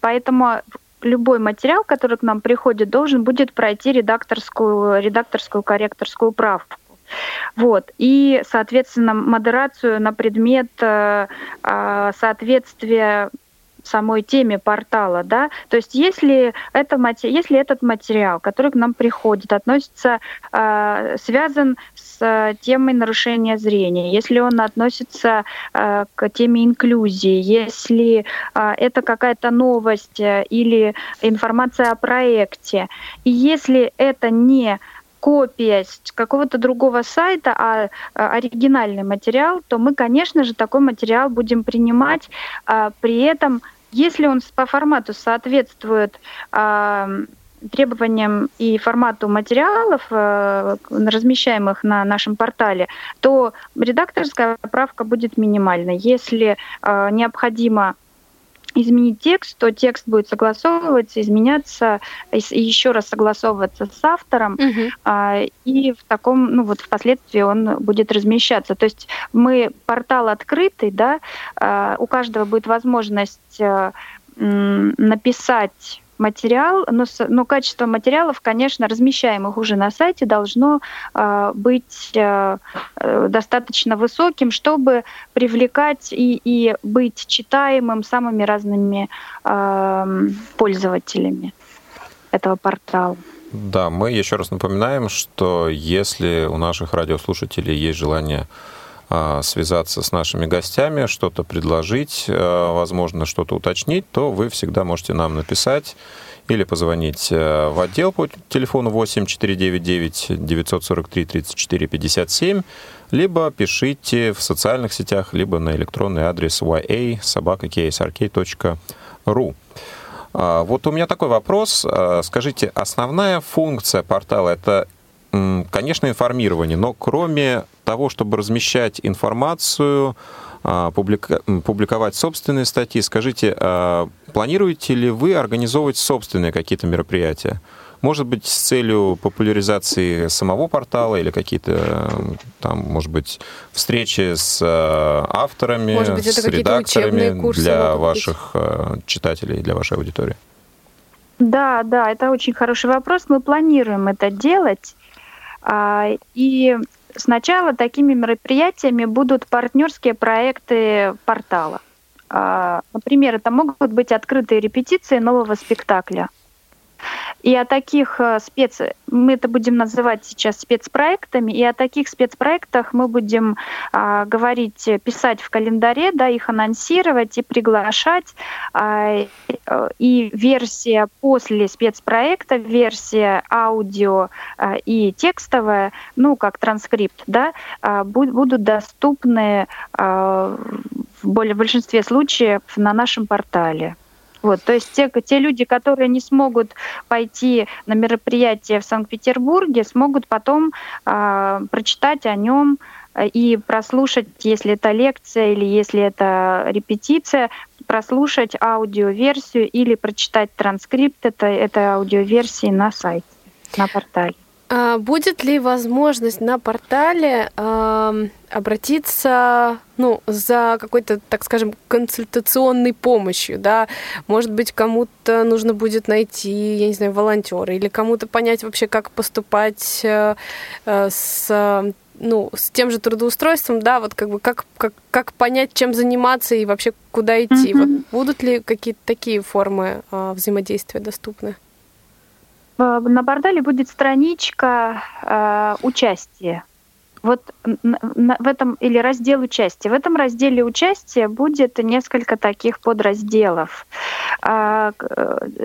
поэтому любой материал, который к нам приходит, должен будет пройти редакторскую, редакторскую корректорскую правку. Вот. И, соответственно, модерацию на предмет э, э, соответствия самой теме портала, да, то есть если, это, если этот материал, который к нам приходит, относится, э, связан с темой нарушения зрения, если он относится э, к теме инклюзии, если э, это какая-то новость или информация о проекте, и если это не копия какого-то другого сайта, а, а оригинальный материал, то мы, конечно же, такой материал будем принимать. А, при этом, если он по формату соответствует а, требованиям и формату материалов, размещаемых на нашем портале, то редакторская правка будет минимальной. Если необходимо изменить текст, то текст будет согласовываться, изменяться, и еще раз согласовываться с автором, угу. а, и в таком, ну вот впоследствии он будет размещаться. То есть мы портал открытый, да, а, у каждого будет возможность а, написать материал, но, но качество материалов, конечно, размещаемых уже на сайте, должно э, быть э, достаточно высоким, чтобы привлекать и, и быть читаемым самыми разными э, пользователями этого портала. Да, мы еще раз напоминаем, что если у наших радиослушателей есть желание связаться с нашими гостями, что-то предложить, возможно, что-то уточнить, то вы всегда можете нам написать или позвонить э, в отдел по телефону 8 499 943 34 57, либо пишите в социальных сетях, либо на электронный адрес ya.sobaka.ksrk.ru. А, вот у меня такой вопрос. А, скажите, основная функция портала – это, конечно, информирование, но кроме того, чтобы размещать информацию, а, публиковать собственные статьи. Скажите, а планируете ли вы организовывать собственные какие-то мероприятия? Может быть, с целью популяризации самого портала или какие-то, там, может быть, встречи с а, авторами, может быть, с редакторами для ваших быть. читателей, для вашей аудитории? Да, да, это очень хороший вопрос. Мы планируем это делать. И Сначала такими мероприятиями будут партнерские проекты портала. А, например, это могут быть открытые репетиции нового спектакля – и о таких э, спец... Мы это будем называть сейчас спецпроектами, и о таких спецпроектах мы будем а, говорить, писать в календаре, да, их анонсировать и приглашать. А, и версия после спецпроекта, версия аудио а, и текстовая, ну, как транскрипт, да, а, будут доступны более в большинстве случаев на нашем портале. Вот, то есть те, те люди, которые не смогут пойти на мероприятие в Санкт-Петербурге, смогут потом э, прочитать о нем а, и прослушать, если это лекция или если это репетиция, прослушать аудиоверсию или прочитать транскрипт это, этой аудиоверсии на сайте, на портале. А будет ли возможность на портале э, обратиться ну, за какой-то, так скажем, консультационной помощью, да? Может быть, кому-то нужно будет найти, я не знаю, волонтера, или кому-то понять вообще, как поступать э, э, с ну, с тем же трудоустройством, да, вот как бы как, как, как понять, чем заниматься и вообще куда идти. Mm-hmm. Вот будут ли какие-то такие формы э, взаимодействия доступны? На портале будет страничка э, участия вот в этом или раздел участия. В этом разделе участия будет несколько таких подразделов а,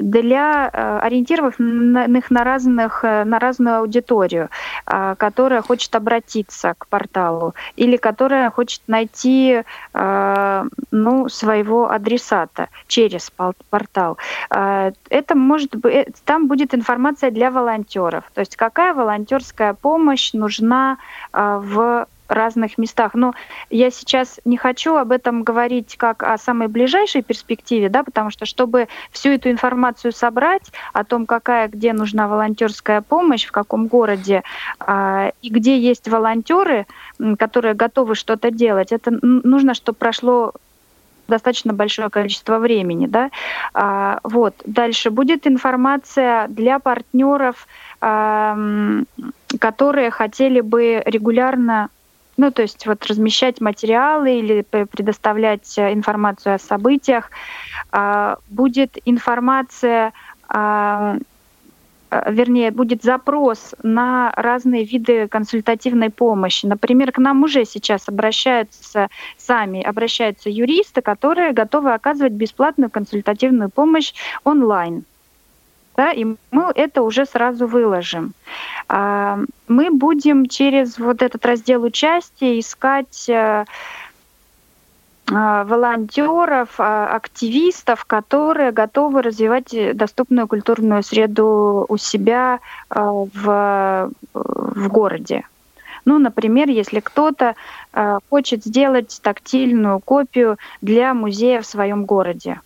для э, ориентированных на разных на разную аудиторию, а, которая хочет обратиться к порталу или которая хочет найти а, ну, своего адресата через портал. Это может быть, э, там будет информация для волонтеров, то есть какая волонтерская помощь нужна в разных местах. Но я сейчас не хочу об этом говорить как о самой ближайшей перспективе, да, потому что чтобы всю эту информацию собрать о том, какая, где нужна волонтерская помощь, в каком городе э, и где есть волонтеры, которые готовы что-то делать, это нужно, чтобы прошло достаточно большое количество времени, да. А, вот. Дальше будет информация для партнеров, которые хотели бы регулярно ну, то есть вот размещать материалы или предоставлять информацию о событиях. А, будет информация Э, вернее, будет запрос на разные виды консультативной помощи. Например, к нам уже сейчас обращаются сами, обращаются юристы, которые готовы оказывать бесплатную консультативную помощь онлайн. Да, и мы это уже сразу выложим. А, мы будем через вот этот раздел участия искать э, а, волонтеров, а, активистов, которые готовы развивать доступную культурную среду у себя а, в, в городе. Ну, например, если кто-то хочет сделать тактильную копию для музея в своем городе.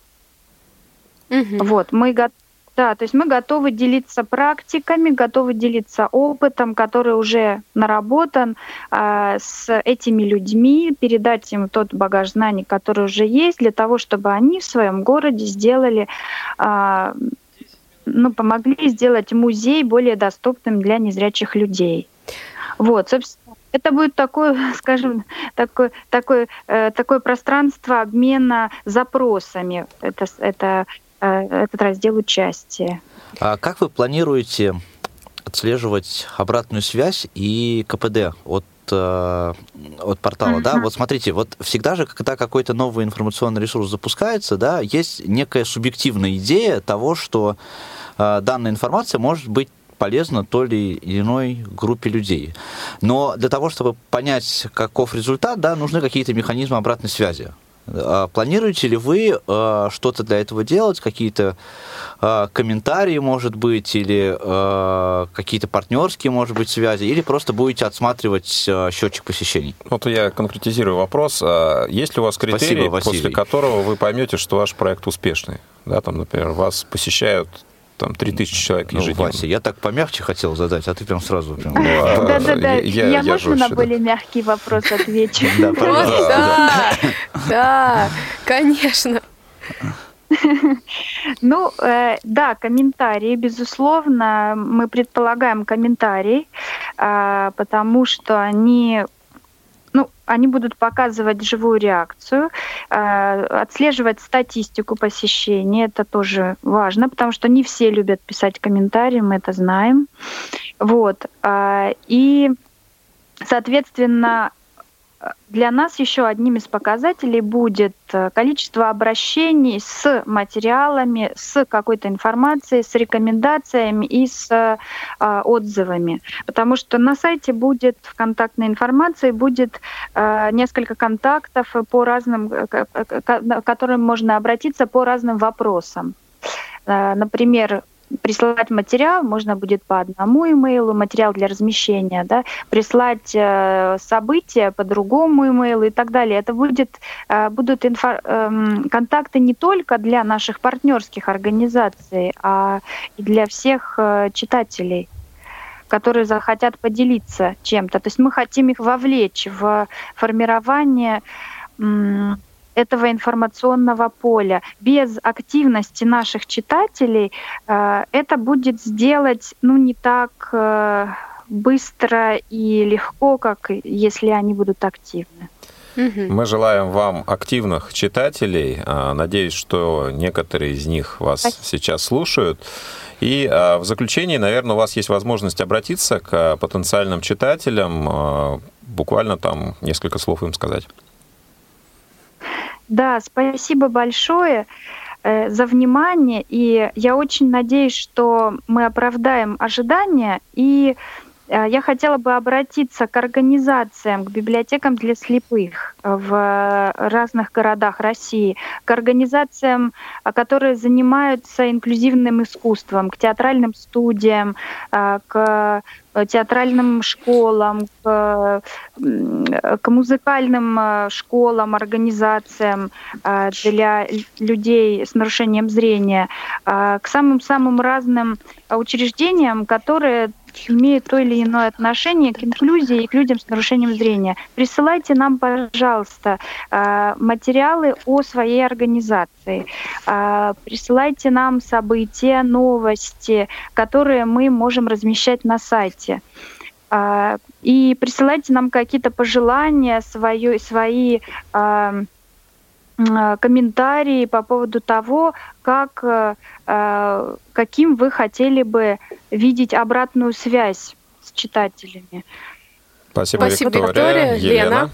Угу. Вот, мы готовы да, то есть мы готовы делиться практиками, готовы делиться опытом, который уже наработан э, с этими людьми, передать им тот багаж знаний, который уже есть, для того, чтобы они в своем городе сделали, э, ну, помогли сделать музей более доступным для незрячих людей. Вот, собственно, это будет такое, (laughs) скажем, такое, такое, э, такое пространство обмена запросами. Это, это этот раздел участия. А как вы планируете отслеживать обратную связь и КПД от э, от портала, uh-huh. да, вот смотрите, вот всегда же, когда какой-то новый информационный ресурс запускается, да, есть некая субъективная идея того, что э, данная информация может быть полезна то ли иной группе людей. Но для того, чтобы понять, каков результат, да, нужны какие-то механизмы обратной связи. А планируете ли вы а, что-то для этого делать, какие-то а, комментарии, может быть, или какие-то партнерские, может быть, связи, или просто будете отсматривать счетчик посещений? Вот я конкретизирую вопрос. Есть ли у вас критерий, Спасибо, после которого вы поймете, что ваш проект успешный? Да, там, например, вас посещают там 3000 человек ну, ежедневно. Ну, Вася, я так помягче хотел задать, а ты прям сразу прям... Да-да-да, я можно на более мягкий вопрос отвечу? Да, да, конечно. Ну, э, да, комментарии, безусловно, мы предполагаем комментарии, э, потому что они ну, они будут показывать живую реакцию, э, отслеживать статистику посещения. Это тоже важно, потому что не все любят писать комментарии, мы это знаем. Вот. Э, и, соответственно, для нас еще одним из показателей будет э, количество обращений с материалами, с какой-то информацией, с рекомендациями и с э, отзывами. Потому что на сайте будет в контактной информации будет э, несколько контактов по разным, э, к которым можно обратиться по разным вопросам. Э, например, присылать материал можно будет по одному имейлу, материал для размещения, да, прислать э, события по другому имейлу и так далее. Это будет, э, будут инфо, э, контакты не только для наших партнерских организаций, а и для всех э, читателей которые захотят поделиться чем-то. То есть мы хотим их вовлечь в формирование этого информационного поля. Без активности наших читателей э, это будет сделать ну, не так э, быстро и легко, как если они будут активны. Мы желаем вам активных читателей. Э, надеюсь, что некоторые из них вас Спасибо. сейчас слушают. И э, в заключении, наверное, у вас есть возможность обратиться к потенциальным читателям, э, буквально там несколько слов им сказать. Да, спасибо большое э, за внимание, и я очень надеюсь, что мы оправдаем ожидания и я хотела бы обратиться к организациям, к библиотекам для слепых в разных городах России, к организациям, э, которые занимаются инклюзивным искусством, к театральным студиям, э, к театральным школам, к, к музыкальным школам, организациям для людей с нарушением зрения, к самым-самым разным учреждениям, которые имеют то или иное отношение к инклюзии и к людям с нарушением зрения. Присылайте нам, пожалуйста, э, материалы о своей организации. Э, присылайте нам события, новости, которые мы можем размещать на сайте. Э, и присылайте нам какие-то пожелания, свои, свои комментарии по поводу того, как, каким вы хотели бы видеть обратную связь с читателями. Спасибо, Спасибо Виктория. Виктория. Елена. Лена.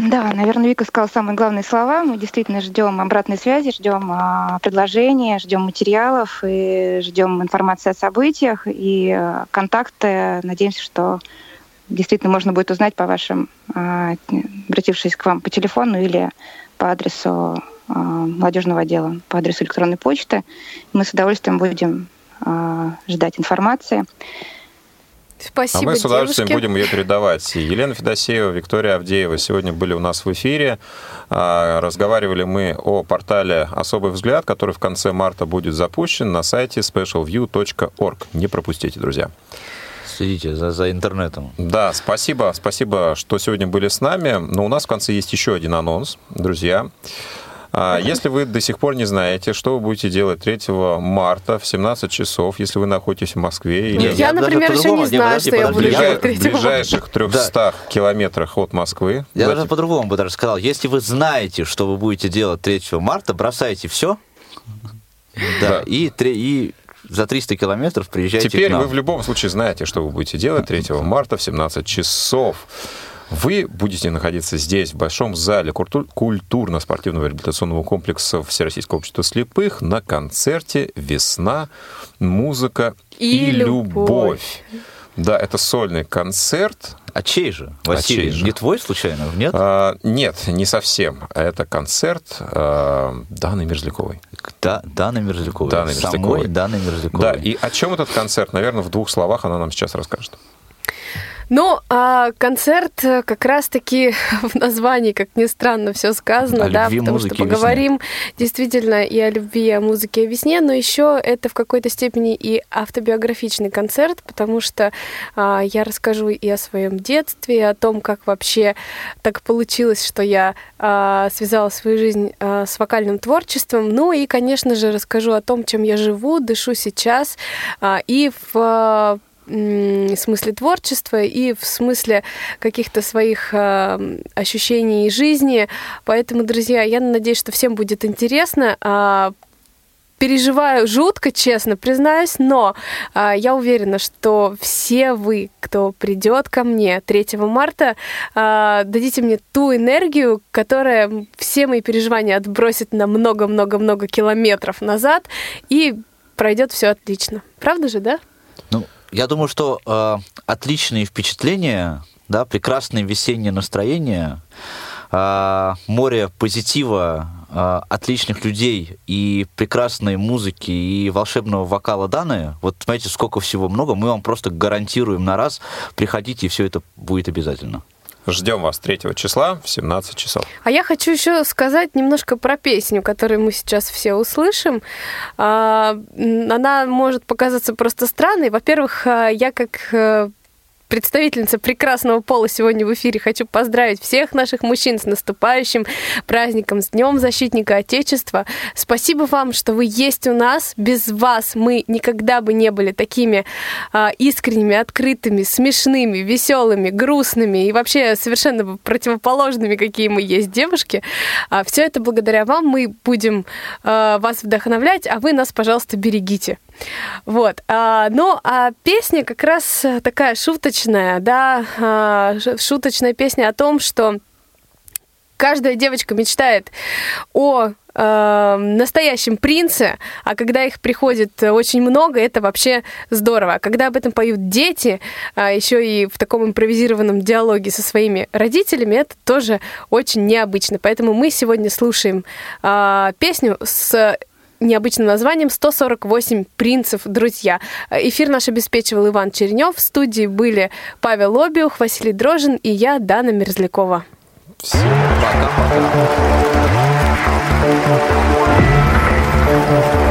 Да, наверное, Вика сказала самые главные слова. Мы действительно ждем обратной связи, ждем а, предложения, ждем материалов и ждем информации о событиях и контакты. Надеемся, что действительно можно будет узнать по вашим, а, обратившись к вам по телефону или по адресу а, молодежного отдела по адресу электронной почты. Мы с удовольствием будем а, ждать информации. Спасибо, А мы с удовольствием девушки. будем ее передавать. Елена Федосеева, Виктория Авдеева сегодня были у нас в эфире. Разговаривали мы о портале «Особый взгляд», который в конце марта будет запущен на сайте specialview.org. Не пропустите, друзья. Следите за, за интернетом. Да, спасибо. Спасибо, что сегодня были с нами. Но у нас в конце есть еще один анонс, друзья. А, если вы до сих пор не знаете, что вы будете делать 3 марта в 17 часов, если вы находитесь в Москве... Или... Я, я, например, еще не знаю, что я буду делать 3 В ближайших 300 да. километрах от Москвы. Я даже по-другому бы даже сказал. Если вы знаете, что вы будете делать 3 марта, бросайте все. Да, да. И, и за 300 километров приезжайте Теперь к нам. вы в любом случае знаете, что вы будете делать 3 марта в 17 часов. Вы будете находиться здесь, в Большом зале культурно-спортивного реабилитационного комплекса Всероссийского общества слепых на концерте «Весна, музыка и, и любовь». любовь. Да, это сольный концерт. А чей же, Василий? А чей же? Не твой, случайно, нет? А, нет, не совсем. Это концерт а, Даны Мерзляковой. Да, Даны Мерзляковой. Даны Мерзляковой. Самой Даны Мерзляковой. Да, и о чем этот концерт? Наверное, в двух словах она нам сейчас расскажет. Ну, а концерт э, как раз-таки (laughs) в названии, как ни странно, все сказано, о да, любви, потому что поговорим весне. действительно и о любви, и о музыке, и о весне, но еще это в какой-то степени и автобиографичный концерт, потому что а, я расскажу и о своем детстве, и о том, как вообще так получилось, что я а, связала свою жизнь а, с вокальным творчеством, ну и, конечно же, расскажу о том, чем я живу, дышу сейчас, а, и в в смысле творчества и в смысле каких-то своих э, ощущений и жизни. Поэтому, друзья, я надеюсь, что всем будет интересно. Э, переживаю жутко, честно признаюсь, но э, я уверена, что все вы, кто придет ко мне 3 марта, э, дадите мне ту энергию, которая все мои переживания отбросит на много-много-много километров назад, и пройдет все отлично. Правда же, да? Ну, я думаю, что э, отличные впечатления, да, прекрасное весеннее настроение, э, море позитива, э, отличных людей и прекрасной музыки и волшебного вокала Даны, вот знаете, сколько всего много, мы вам просто гарантируем на раз, приходите, и все это будет обязательно. Ждем вас 3 числа в 17 часов. А я хочу еще сказать немножко про песню, которую мы сейчас все услышим. А, она может показаться просто странной. Во-первых, а, я как э, представительница прекрасного пола сегодня в эфире. Хочу поздравить всех наших мужчин с наступающим праздником, с Днем Защитника Отечества. Спасибо вам, что вы есть у нас. Без вас мы никогда бы не были такими а, искренними, открытыми, смешными, веселыми, грустными и вообще совершенно противоположными, какие мы есть девушки. А, все это благодаря вам. Мы будем а, вас вдохновлять, а вы нас, пожалуйста, берегите. Вот. А, ну, а песня как раз такая шуточная, да, а, шуточная песня о том, что каждая девочка мечтает о э, настоящем принце, а когда их приходит очень много, это вообще здорово. А когда об этом поют дети, а еще и в таком импровизированном диалоге со своими родителями, это тоже очень необычно. Поэтому мы сегодня слушаем э, песню с необычным названием «148 принцев, друзья». Эфир наш обеспечивал Иван Чернев. В студии были Павел Обиух, Василий Дрожин и я, Дана Мерзлякова. Всем пока-пока.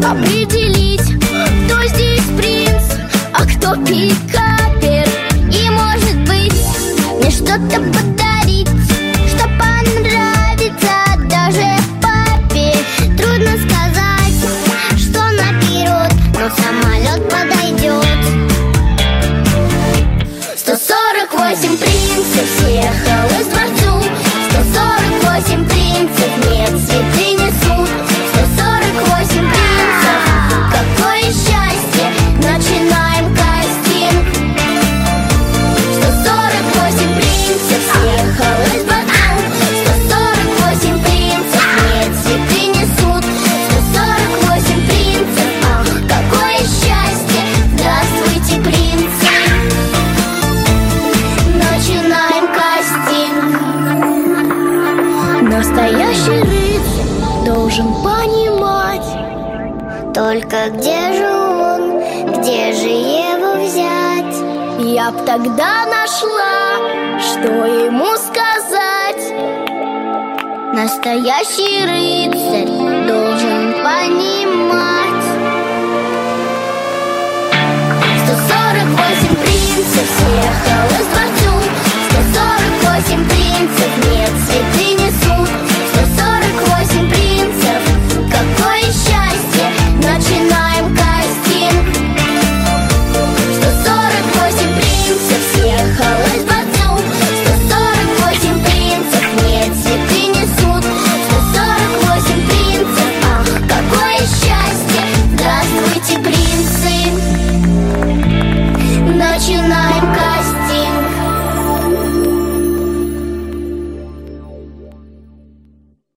I'm